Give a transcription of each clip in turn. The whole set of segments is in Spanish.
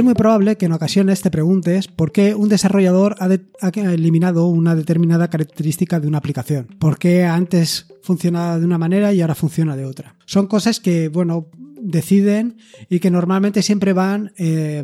Es muy probable que en ocasiones te preguntes por qué un desarrollador ha, eliminado una determinada característica de una aplicación. ¿Por qué antes funcionaba de una manera y ahora funciona de otra? Son cosas que, bueno, deciden y que normalmente siempre van eh,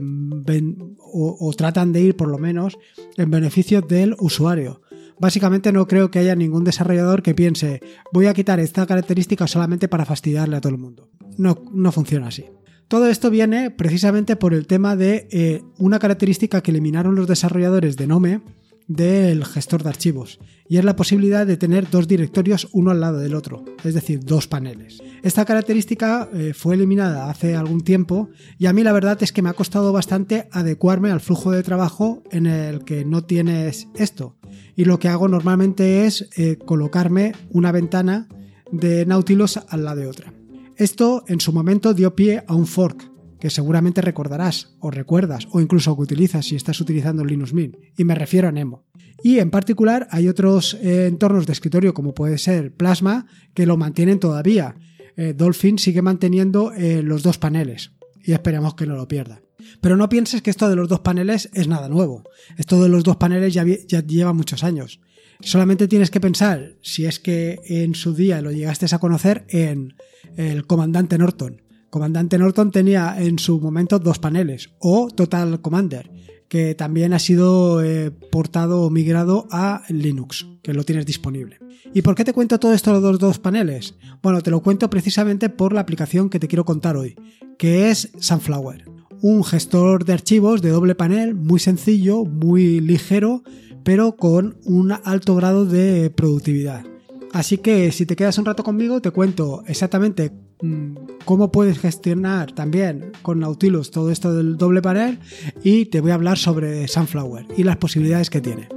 o, tratan de ir por lo menos en beneficio del usuario. Básicamente no creo que haya ningún desarrollador que piense voy a quitar esta característica solamente para fastidiarle a todo el mundo. No, no funciona así. Todo esto viene precisamente por el tema de eh, una característica que eliminaron los desarrolladores de Nome del gestor de archivos y es la posibilidad de tener dos directorios uno al lado del otro, es decir, dos paneles. Esta característica eh, fue eliminada hace algún tiempo y a mí la verdad es que me ha costado bastante adecuarme al flujo de trabajo en el que no tienes esto. Y lo que hago normalmente es eh, colocarme una ventana de Nautilus al lado de otra. Esto en su momento dio pie a un fork que seguramente recordarás o recuerdas o incluso que utilizas si estás utilizando Linux Mint, y me refiero a Nemo. Y en particular hay otros eh, entornos de escritorio como puede ser Plasma que lo mantienen todavía. Eh, Dolphin sigue manteniendo eh, los dos paneles y esperemos que no lo pierda. Pero no pienses que esto de los dos paneles es nada nuevo. Esto de los dos paneles ya, ya lleva muchos años. Solamente tienes que pensar, si es que en su día lo llegaste a conocer, en el comandante Norton Comandante Norton tenía en su momento dos paneles, o Total Commander, que también ha sido eh, portado o migrado a Linux, que lo tienes disponible. ¿Y por qué te cuento todo esto de los dos paneles? Bueno, te lo cuento precisamente por la aplicación que te quiero contar hoy, que es Sunflower. Un gestor de archivos de doble panel muy sencillo, muy ligero, pero con un alto grado de productividad. Así que si te quedas un rato conmigo, te cuento exactamente mm, cómo puedes gestionar también con Nautilus todo esto del doble panel y te voy a hablar sobre Sunflower y las posibilidades que tiene.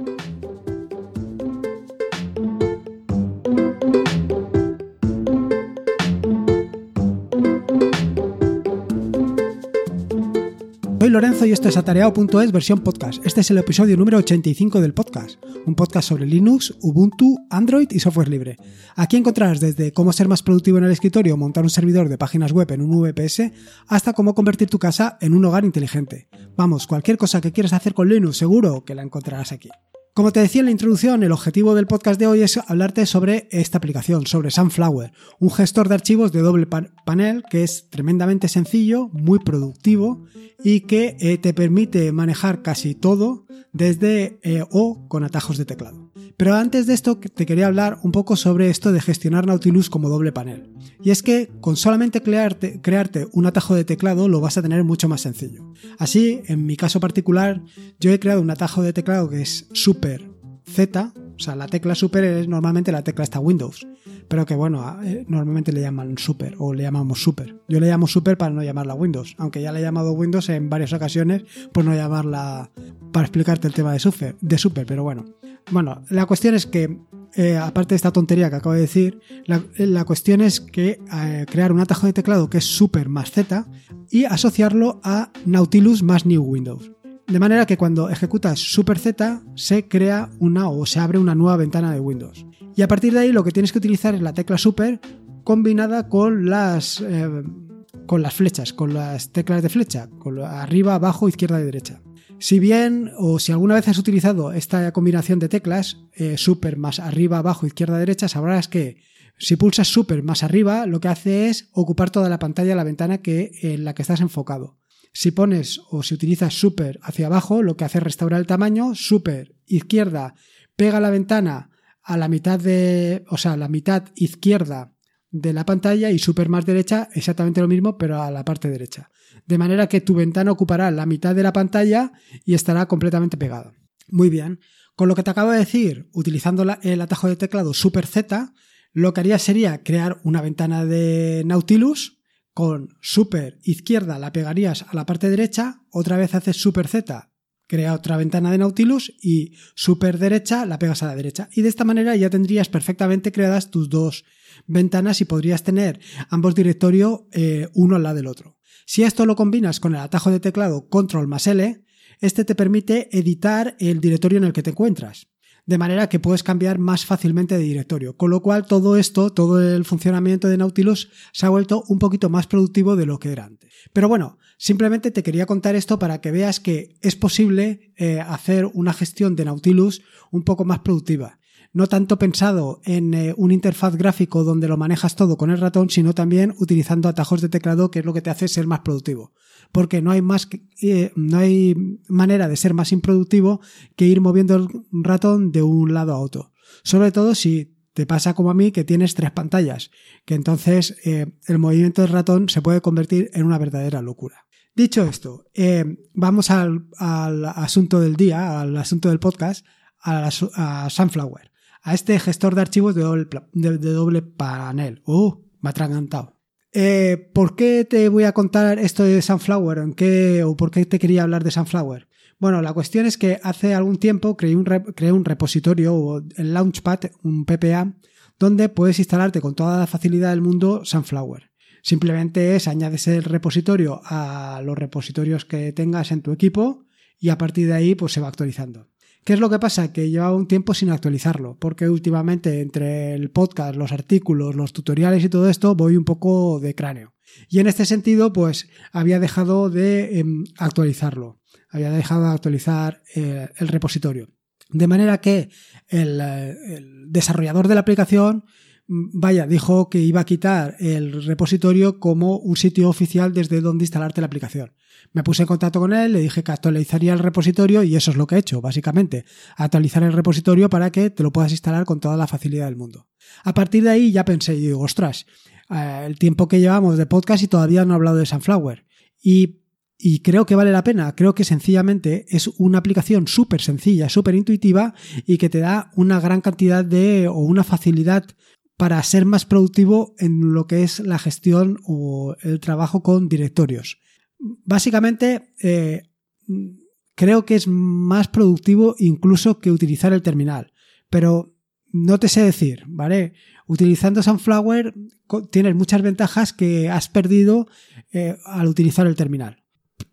Soy Lorenzo y esto es atareado.es versión podcast. Este es el episodio número 85 del podcast, un podcast sobre Linux, Ubuntu, Android y software libre. Aquí encontrarás desde cómo ser más productivo en el escritorio montar un servidor de páginas web en un VPS hasta cómo convertir tu casa en un hogar inteligente. Vamos, cualquier cosa que quieras hacer con Linux seguro que la encontrarás aquí. Como te decía en la introducción, el objetivo del podcast de hoy es hablarte sobre esta aplicación, sobre Sunflower, un gestor de archivos de doble panel que es tremendamente sencillo, muy productivo y que eh, te permite manejar casi todo desde eh, o con atajos de teclado. Pero antes de esto te quería hablar un poco sobre esto de gestionar Nautilus como doble panel. Y es que con solamente crearte, un atajo de teclado lo vas a tener mucho más sencillo. Así, en mi caso particular, yo he creado un atajo de teclado que es Super Z, o sea, la tecla Super es normalmente la tecla esta Windows, pero que bueno, eh, normalmente le llaman Super o le llamamos Super. Yo le llamo Super para no llamarla Windows, aunque ya le he llamado Windows en varias ocasiones por no llamarla para explicarte el tema de Super, de Super pero bueno. Bueno, la cuestión es que eh, aparte de esta tontería que acabo de decir, la, cuestión es que eh, crear un atajo de teclado que es super más Z y asociarlo a Nautilus más New Windows. De manera que cuando ejecutas super Z se crea una o se abre una nueva ventana de Windows. Y a partir de ahí lo que tienes que utilizar es la tecla super combinada con las, eh, con las flechas, con las teclas de flecha, con arriba, abajo, izquierda y derecha. Si bien o si alguna vez has utilizado esta combinación de teclas, eh, super más arriba, abajo, izquierda, derecha, sabrás que si pulsas super más arriba, lo que hace es ocupar toda la pantalla, la ventana que, en la que estás enfocado. Si pones o si utilizas super hacia abajo, lo que hace es restaurar el tamaño, super izquierda pega la ventana a la mitad de, o sea, la mitad izquierda de la pantalla y super más derecha exactamente lo mismo pero a la parte derecha. De manera que tu ventana ocupará la mitad de la pantalla y estará completamente pegada. Muy bien. Con lo que te acabo de decir, utilizando el atajo de teclado Super Z, lo que haría sería crear una ventana de Nautilus con Super izquierda la pegarías a la parte derecha, otra vez haces Super Z, crea otra ventana de Nautilus y Super derecha la pegas a la derecha. Y de esta manera ya tendrías perfectamente creadas tus dos ventanas y podrías tener ambos directorios eh, uno al lado del otro. Si esto lo combinas con el atajo de teclado Control más L, este te permite editar el directorio en el que te encuentras. De manera que puedes cambiar más fácilmente de directorio. Con lo cual todo esto, todo el funcionamiento de Nautilus se ha vuelto un poquito más productivo de lo que era antes. Pero bueno, Simplemente te quería contar esto para que veas que es posible eh, hacer una gestión de Nautilus un poco más productiva. No tanto pensado en eh, un interfaz gráfico donde lo manejas todo con el ratón, sino también utilizando atajos de teclado, que es lo que te hace ser más productivo. Porque no hay más, eh, no hay manera de ser más improductivo que ir moviendo el ratón de un lado a otro. Sobre todo si te pasa como a mí que tienes tres pantallas, que entonces el movimiento del ratón se puede convertir en una verdadera locura. Dicho esto, eh, vamos al, asunto del día, al asunto del podcast, a, Sunflower, a este gestor de archivos de doble, panel. ¡Uh! Me ha atragantado. Eh, ¿Por qué te voy a contar esto de Sunflower? ¿En qué, ¿O por qué te quería hablar de Sunflower? Bueno, la cuestión es que hace algún tiempo creé un, un repositorio, el Launchpad, un PPA, donde puedes instalarte con toda la facilidad del mundo Sunflower. Simplemente es añades el repositorio a los repositorios que tengas en tu equipo y a partir de ahí pues se va actualizando. ¿Qué es lo que pasa? Que llevaba un tiempo sin actualizarlo, porque últimamente entre el podcast, los artículos, los tutoriales y todo esto voy un poco de cráneo. Y en este sentido, pues había dejado de em, actualizarlo, había dejado de actualizar eh, el repositorio. De manera que el, eh, el desarrollador de la aplicación vaya, dijo que iba a quitar el repositorio como un sitio oficial desde donde instalarte la aplicación. Me puse en contacto con él, le dije que actualizaría el repositorio y eso es lo que he hecho, básicamente. Actualizar el repositorio para que te lo puedas instalar con toda la facilidad del mundo. A partir de ahí ya pensé y digo, ostras, eh, el tiempo que llevamos de podcast y todavía no he hablado de Sunflower. Y, y creo que vale la pena. Creo que sencillamente es una aplicación súper sencilla, súper intuitiva y que te da una gran cantidad de o una facilidad para ser más productivo en lo que es la gestión o el trabajo con directorios. Básicamente, eh, creo que es más productivo incluso que utilizar el terminal, pero no te sé decir, ¿vale? Utilizando Sunflower tienes muchas ventajas que has perdido eh, al utilizar el terminal.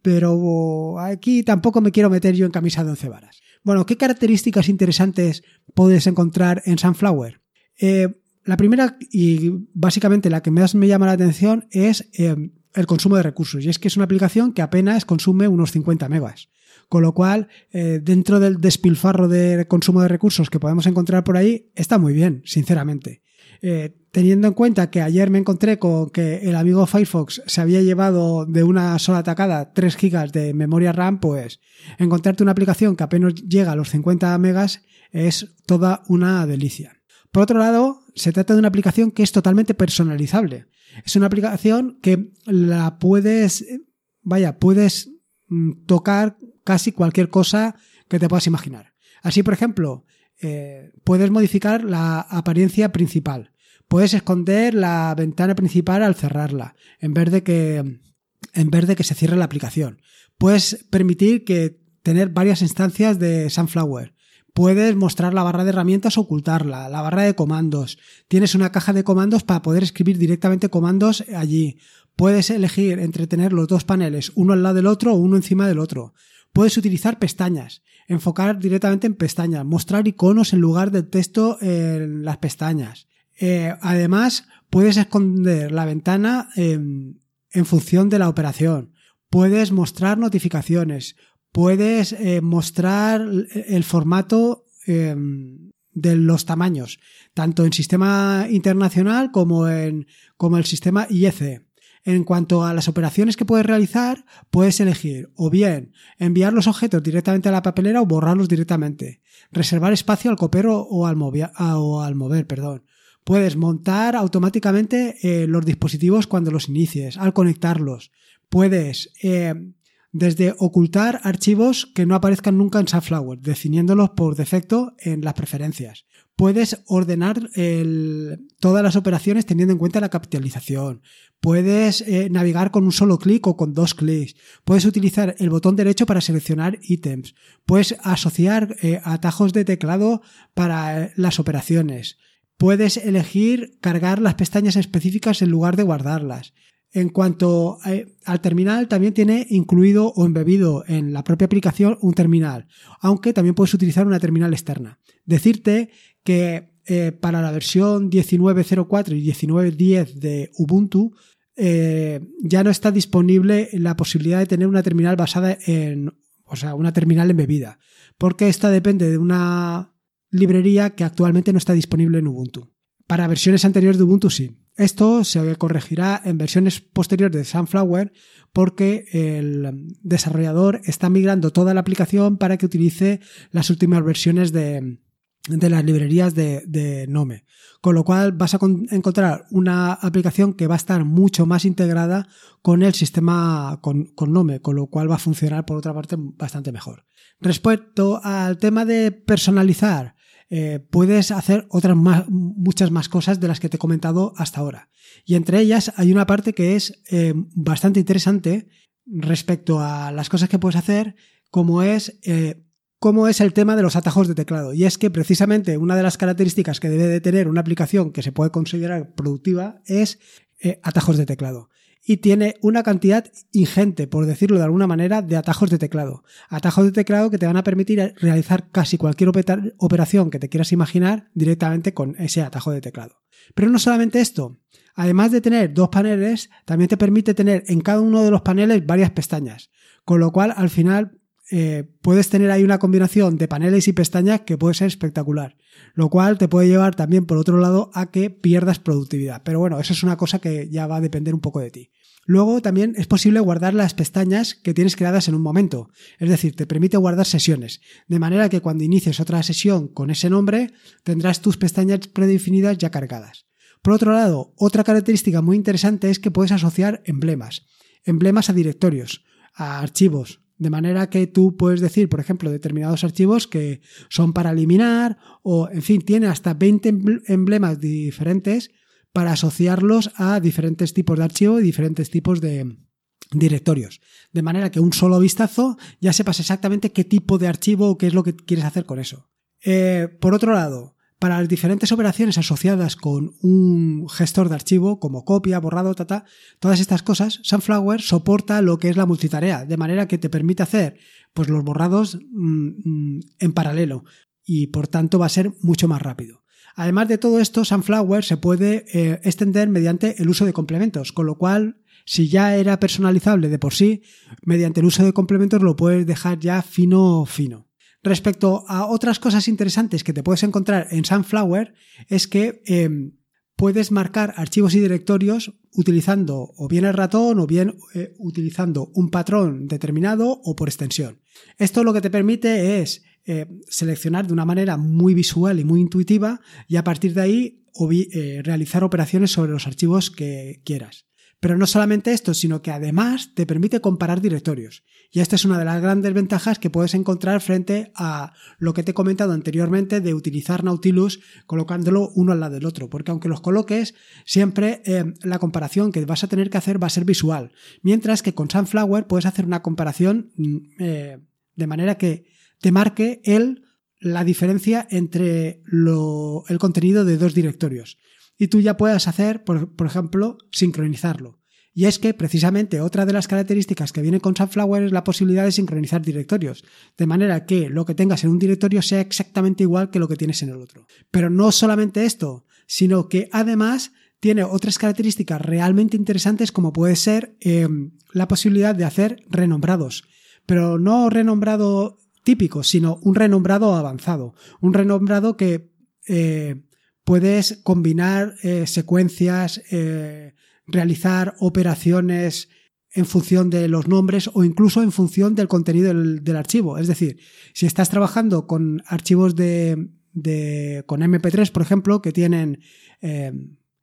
Pero aquí tampoco me quiero meter yo en camisa de once varas. Bueno, ¿qué características interesantes puedes encontrar en Sunflower? Eh, la primera y básicamente la que más me llama la atención es eh, el consumo de recursos. Y es que es una aplicación que apenas consume unos 50 megas. Con lo cual, eh, dentro del despilfarro de consumo de recursos que podemos encontrar por ahí, está muy bien, sinceramente. Eh, teniendo en cuenta que ayer me encontré con que el amigo Firefox se había llevado de una sola atacada 3 gigas de memoria RAM, pues encontrarte una aplicación que apenas llega a los 50 megas es toda una delicia. Por otro lado, se trata de una aplicación que es totalmente personalizable. Es una aplicación que la puedes, vaya, puedes mm, tocar casi cualquier cosa que te puedas imaginar. Así, por ejemplo, eh, puedes modificar la apariencia principal. Puedes esconder la ventana principal al cerrarla, en vez de que, en vez de que se cierre la aplicación. Puedes permitir que tener varias instancias de Sunflower. Puedes mostrar la barra de herramientas ocultarla, la barra de comandos. Tienes una caja de comandos para poder escribir directamente comandos allí. Puedes elegir entre tener los dos paneles, uno al lado del otro o uno encima del otro. Puedes utilizar pestañas, enfocar directamente en pestañas, mostrar iconos en lugar del texto en las pestañas. Eh, además, puedes esconder la ventana en función de la operación. Puedes mostrar notificaciones, puedes eh, mostrar el formato em, de los tamaños, tanto en sistema internacional como en como el sistema IEC. En cuanto a las operaciones que puedes realizar, puedes elegir o bien enviar los objetos directamente a la papelera o borrarlos directamente, reservar espacio al copero o al, mover, perdón. Puedes montar automáticamente eh, los dispositivos cuando los inicies, al conectarlos. Puedes eh, desde ocultar archivos que no aparezcan nunca en Sunflower, definiéndolos por defecto en las preferencias. Puedes ordenar todas las operaciones teniendo en cuenta la capitalización. Puedes eh, navegar con un solo clic o con dos clics. Puedes utilizar el botón derecho para seleccionar ítems. Puedes asociar eh, atajos de teclado para eh, las operaciones. Puedes elegir cargar las pestañas específicas en lugar de guardarlas. En cuanto eh, al terminal, también tiene incluido o embebido en la propia aplicación un terminal, aunque también puedes utilizar una terminal externa. Decirte que eh, para la versión 19.04 y 19.10 de Ubuntu eh, ya no está disponible la posibilidad de tener una terminal basada en, o sea, una terminal embebida, porque esta depende de una librería que actualmente no está disponible en Ubuntu. Para versiones anteriores de Ubuntu sí. Esto se corregirá en versiones posteriores de Sunflower porque el desarrollador está migrando toda la aplicación para que utilice las últimas versiones de, las librerías de, Nome. Con lo cual vas a encontrar una aplicación que va a estar mucho más integrada con el sistema con, con Nome, con lo cual va a funcionar por otra parte bastante mejor. Respecto al tema de personalizar, eh, puedes hacer otras muchas más cosas de las que te he comentado hasta ahora. Y entre ellas hay una parte que es eh, bastante interesante respecto a las cosas que puedes hacer, como es, eh, es el tema de los atajos de teclado. Y es que precisamente una de las características que debe de tener una aplicación que se puede considerar productiva es atajos de teclado y tiene una cantidad ingente, por decirlo de alguna manera, de atajos de teclado. Atajos de teclado que te van a permitir realizar casi cualquier operación que te quieras imaginar directamente con ese atajo de teclado. Pero no solamente esto, además de tener dos paneles, también te permite tener en cada uno de los paneles varias pestañas, con lo cual al final eh, puedes tener ahí una combinación de paneles y pestañas que puede ser espectacular, lo cual te puede llevar también por otro lado a que pierdas productividad. Pero bueno, eso es una cosa que ya va a depender un poco de ti. Luego también es posible guardar las pestañas que tienes creadas en un momento, es decir, te permite guardar sesiones, de manera que cuando inicies otra sesión con ese nombre tendrás tus pestañas predefinidas ya cargadas. Por otro lado, otra característica muy interesante es que puedes asociar emblemas, emblemas a directorios, a archivos, de manera que tú puedes decir, por ejemplo, determinados archivos que son para eliminar o, en fin, tiene hasta 20 emblemas diferentes para asociarlos a diferentes tipos de archivo y diferentes tipos de directorios. De manera que un solo vistazo ya sepas exactamente qué tipo de archivo o qué es lo que quieres hacer con eso. Eh, por otro lado, para las diferentes operaciones asociadas con un gestor de archivo, como copia, borrado, tata, todas estas cosas, Sunflower soporta lo que es la multitarea, de manera que te permite hacer pues, los borrados mm, mm, en paralelo y por tanto va a ser mucho más rápido. Además de todo esto, Sunflower se puede eh, extender mediante el uso de complementos, con lo cual, si ya era personalizable de por sí, mediante el uso de complementos lo puedes dejar ya fino fino. Respecto a otras cosas interesantes que te puedes encontrar en Sunflower, es que em, puedes marcar archivos y directorios utilizando o bien el ratón o bien eh, utilizando un patrón determinado o por extensión. Esto lo que te permite es eh, seleccionar de una manera muy visual y muy intuitiva y a partir de ahí eh, realizar operaciones sobre los archivos que quieras. Pero no solamente esto, sino que además te permite comparar directorios. Y esta es una de las grandes ventajas que puedes encontrar frente a lo que te he comentado anteriormente de utilizar Nautilus colocándolo uno al lado del otro. Porque aunque los coloques, siempre eh, la comparación que vas a tener que hacer va a ser visual. Mientras que con Sunflower puedes hacer una comparación mm, de manera que te marque el, la diferencia entre el contenido de dos directorios. Y tú ya puedas hacer, por, ejemplo, sincronizarlo. Y es que precisamente otra de las características que viene con Sunflower es la posibilidad de sincronizar directorios, de manera que lo que tengas en un directorio sea exactamente igual que lo que tienes en el otro. Pero no solamente esto, sino que además tiene otras características realmente interesantes como puede ser em, la posibilidad de hacer renombrados. Pero no renombrado típico, sino un renombrado avanzado. Un renombrado que eh, puedes combinar eh, secuencias, eh, realizar operaciones en función de los nombres o incluso en función del contenido del, archivo. Es decir, si estás trabajando con archivos de, con MP3, por ejemplo, que tienen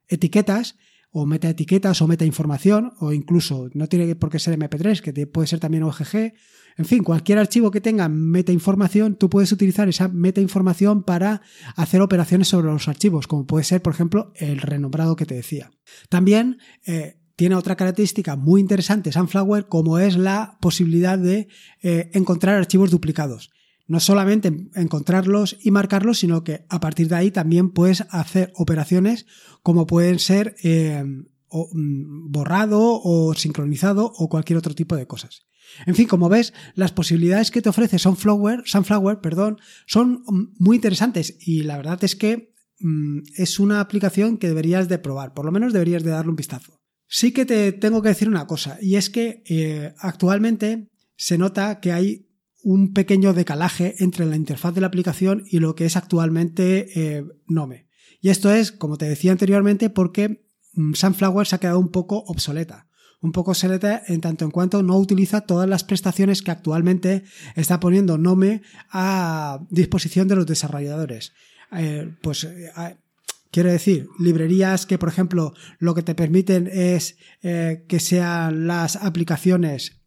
etiquetas, o meta etiquetas o meta información, o incluso no tiene por qué ser MP3, que puede ser también OGG en fin, cualquier archivo que tenga metainformación, tú puedes utilizar esa metainformación para hacer operaciones sobre los archivos, como puede ser, por ejemplo, el renombrado que te decía. También eh, tiene otra característica muy interesante Sunflower, como es la posibilidad de eh, encontrar archivos duplicados. No solamente encontrarlos y marcarlos, sino que a partir de ahí también puedes hacer operaciones como pueden ser eh, mm, borrado o sincronizado o cualquier otro tipo de cosas. En fin, como ves, las posibilidades que te ofrece Sunflower, Sunflower perdón, son muy interesantes y la verdad es que mm, es una aplicación que deberías de probar, por lo menos deberías de darle un vistazo. Sí que te tengo que decir una cosa, y es que eh, actualmente se nota que hay un pequeño decalaje entre la interfaz de la aplicación y lo que es actualmente eh, Nome. Y esto es, como te decía anteriormente, porque mm, Sunflower se ha quedado un poco obsoleta. Un poco obsoleta en tanto en cuanto no utiliza todas las prestaciones que actualmente está poniendo Nome a disposición de los desarrolladores. Eh, pues eh, Quiero decir, librerías que, por ejemplo, lo que te permiten es que sean las aplicaciones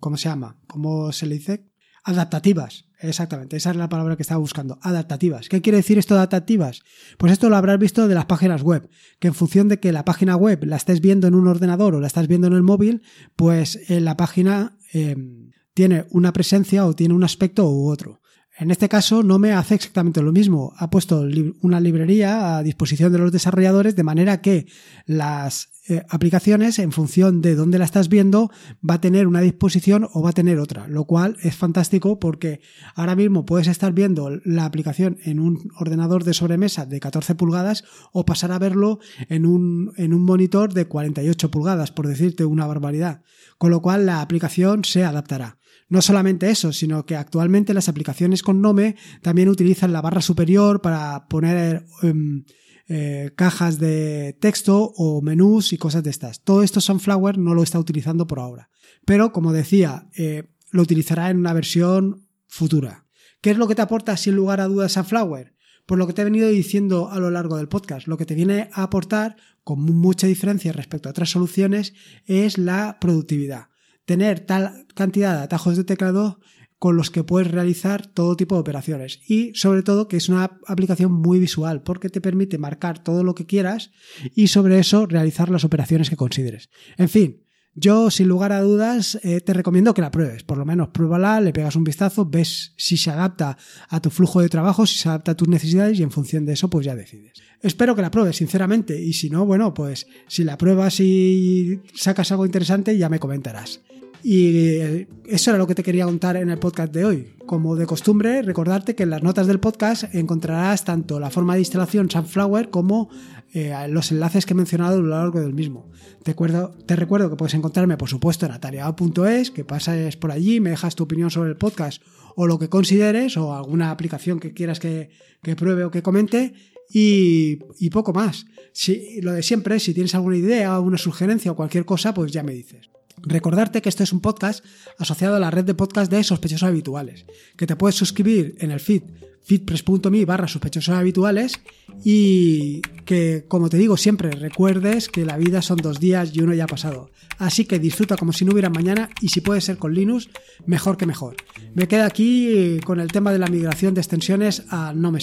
¿cómo se llama? ¿Cómo se le dice? Adaptativas. Exactamente, esa es la palabra que estaba buscando. Adaptativas. ¿Qué quiere decir esto de adaptativas? Pues esto lo habrás visto de las páginas web, que en función de que la página web la estés viendo en un ordenador o la estás viendo en el móvil, pues en la página em, tiene una presencia o tiene un aspecto u otro. En este caso no me hace exactamente lo mismo. Ha puesto una librería a disposición de los desarrolladores de manera que las eh, aplicaciones, en función de dónde la estás viendo, va a tener una disposición o va a tener otra, lo cual es fantástico porque ahora mismo puedes estar viendo la aplicación en un ordenador de sobremesa de 14 pulgadas o pasar a verlo en un, en un monitor de 48 pulgadas, por decirte una barbaridad, con lo cual la aplicación se adaptará. No solamente eso, sino que actualmente las aplicaciones con Nome también utilizan la barra superior para poner em, eh, cajas de texto o menús y cosas de estas. Todo esto Sunflower no lo está utilizando por ahora. Pero, como decía, eh, lo utilizará en una versión futura. ¿Qué es lo que te aporta sin lugar a dudas Sunflower? Por lo que te he venido diciendo a lo largo del podcast, lo que te viene a aportar, con mucha diferencia respecto a otras soluciones, es la productividad. Tener tal cantidad de atajos de teclado con los que puedes realizar todo tipo de operaciones y sobre todo que es una aplicación muy visual porque te permite marcar todo lo que quieras y sobre eso realizar las operaciones que consideres. En fin, yo sin lugar a dudas eh, te recomiendo que la pruebes, por lo menos pruébala, le pegas un vistazo, ves si se adapta a tu flujo de trabajo, si se adapta a tus necesidades y en función de eso pues ya decides. Espero que la pruebes sinceramente y si no, bueno, pues si la pruebas y sacas algo interesante ya me comentarás. Y eh, eso era lo que te quería contar en el podcast de hoy. Como de costumbre, recordarte que en las notas del podcast encontrarás tanto la forma de instalación Sunflower como eh, los enlaces que he mencionado a lo largo del mismo. Te, recuerdo que puedes encontrarme, por supuesto, en atareado.es, que pases por allí, me dejas tu opinión sobre el podcast o lo que consideres, o alguna aplicación que quieras que, pruebe o que comente. Y, poco más. Si, lo de siempre, si tienes alguna idea, alguna sugerencia o cualquier cosa, pues ya me dices. Recordarte que esto es un podcast asociado a la red de podcast de sospechosos habituales, que te puedes suscribir en el feed feedpress.me barra habituales y que, como te digo siempre, recuerdes que la vida son dos días y uno ya ha pasado. Así que disfruta como si no hubiera mañana y si puede ser con Linux, mejor que mejor. Me quedo aquí con el tema de la migración de extensiones a No Me.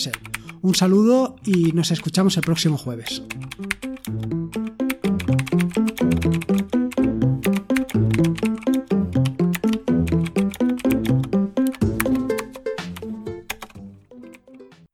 Un saludo y nos escuchamos el próximo jueves.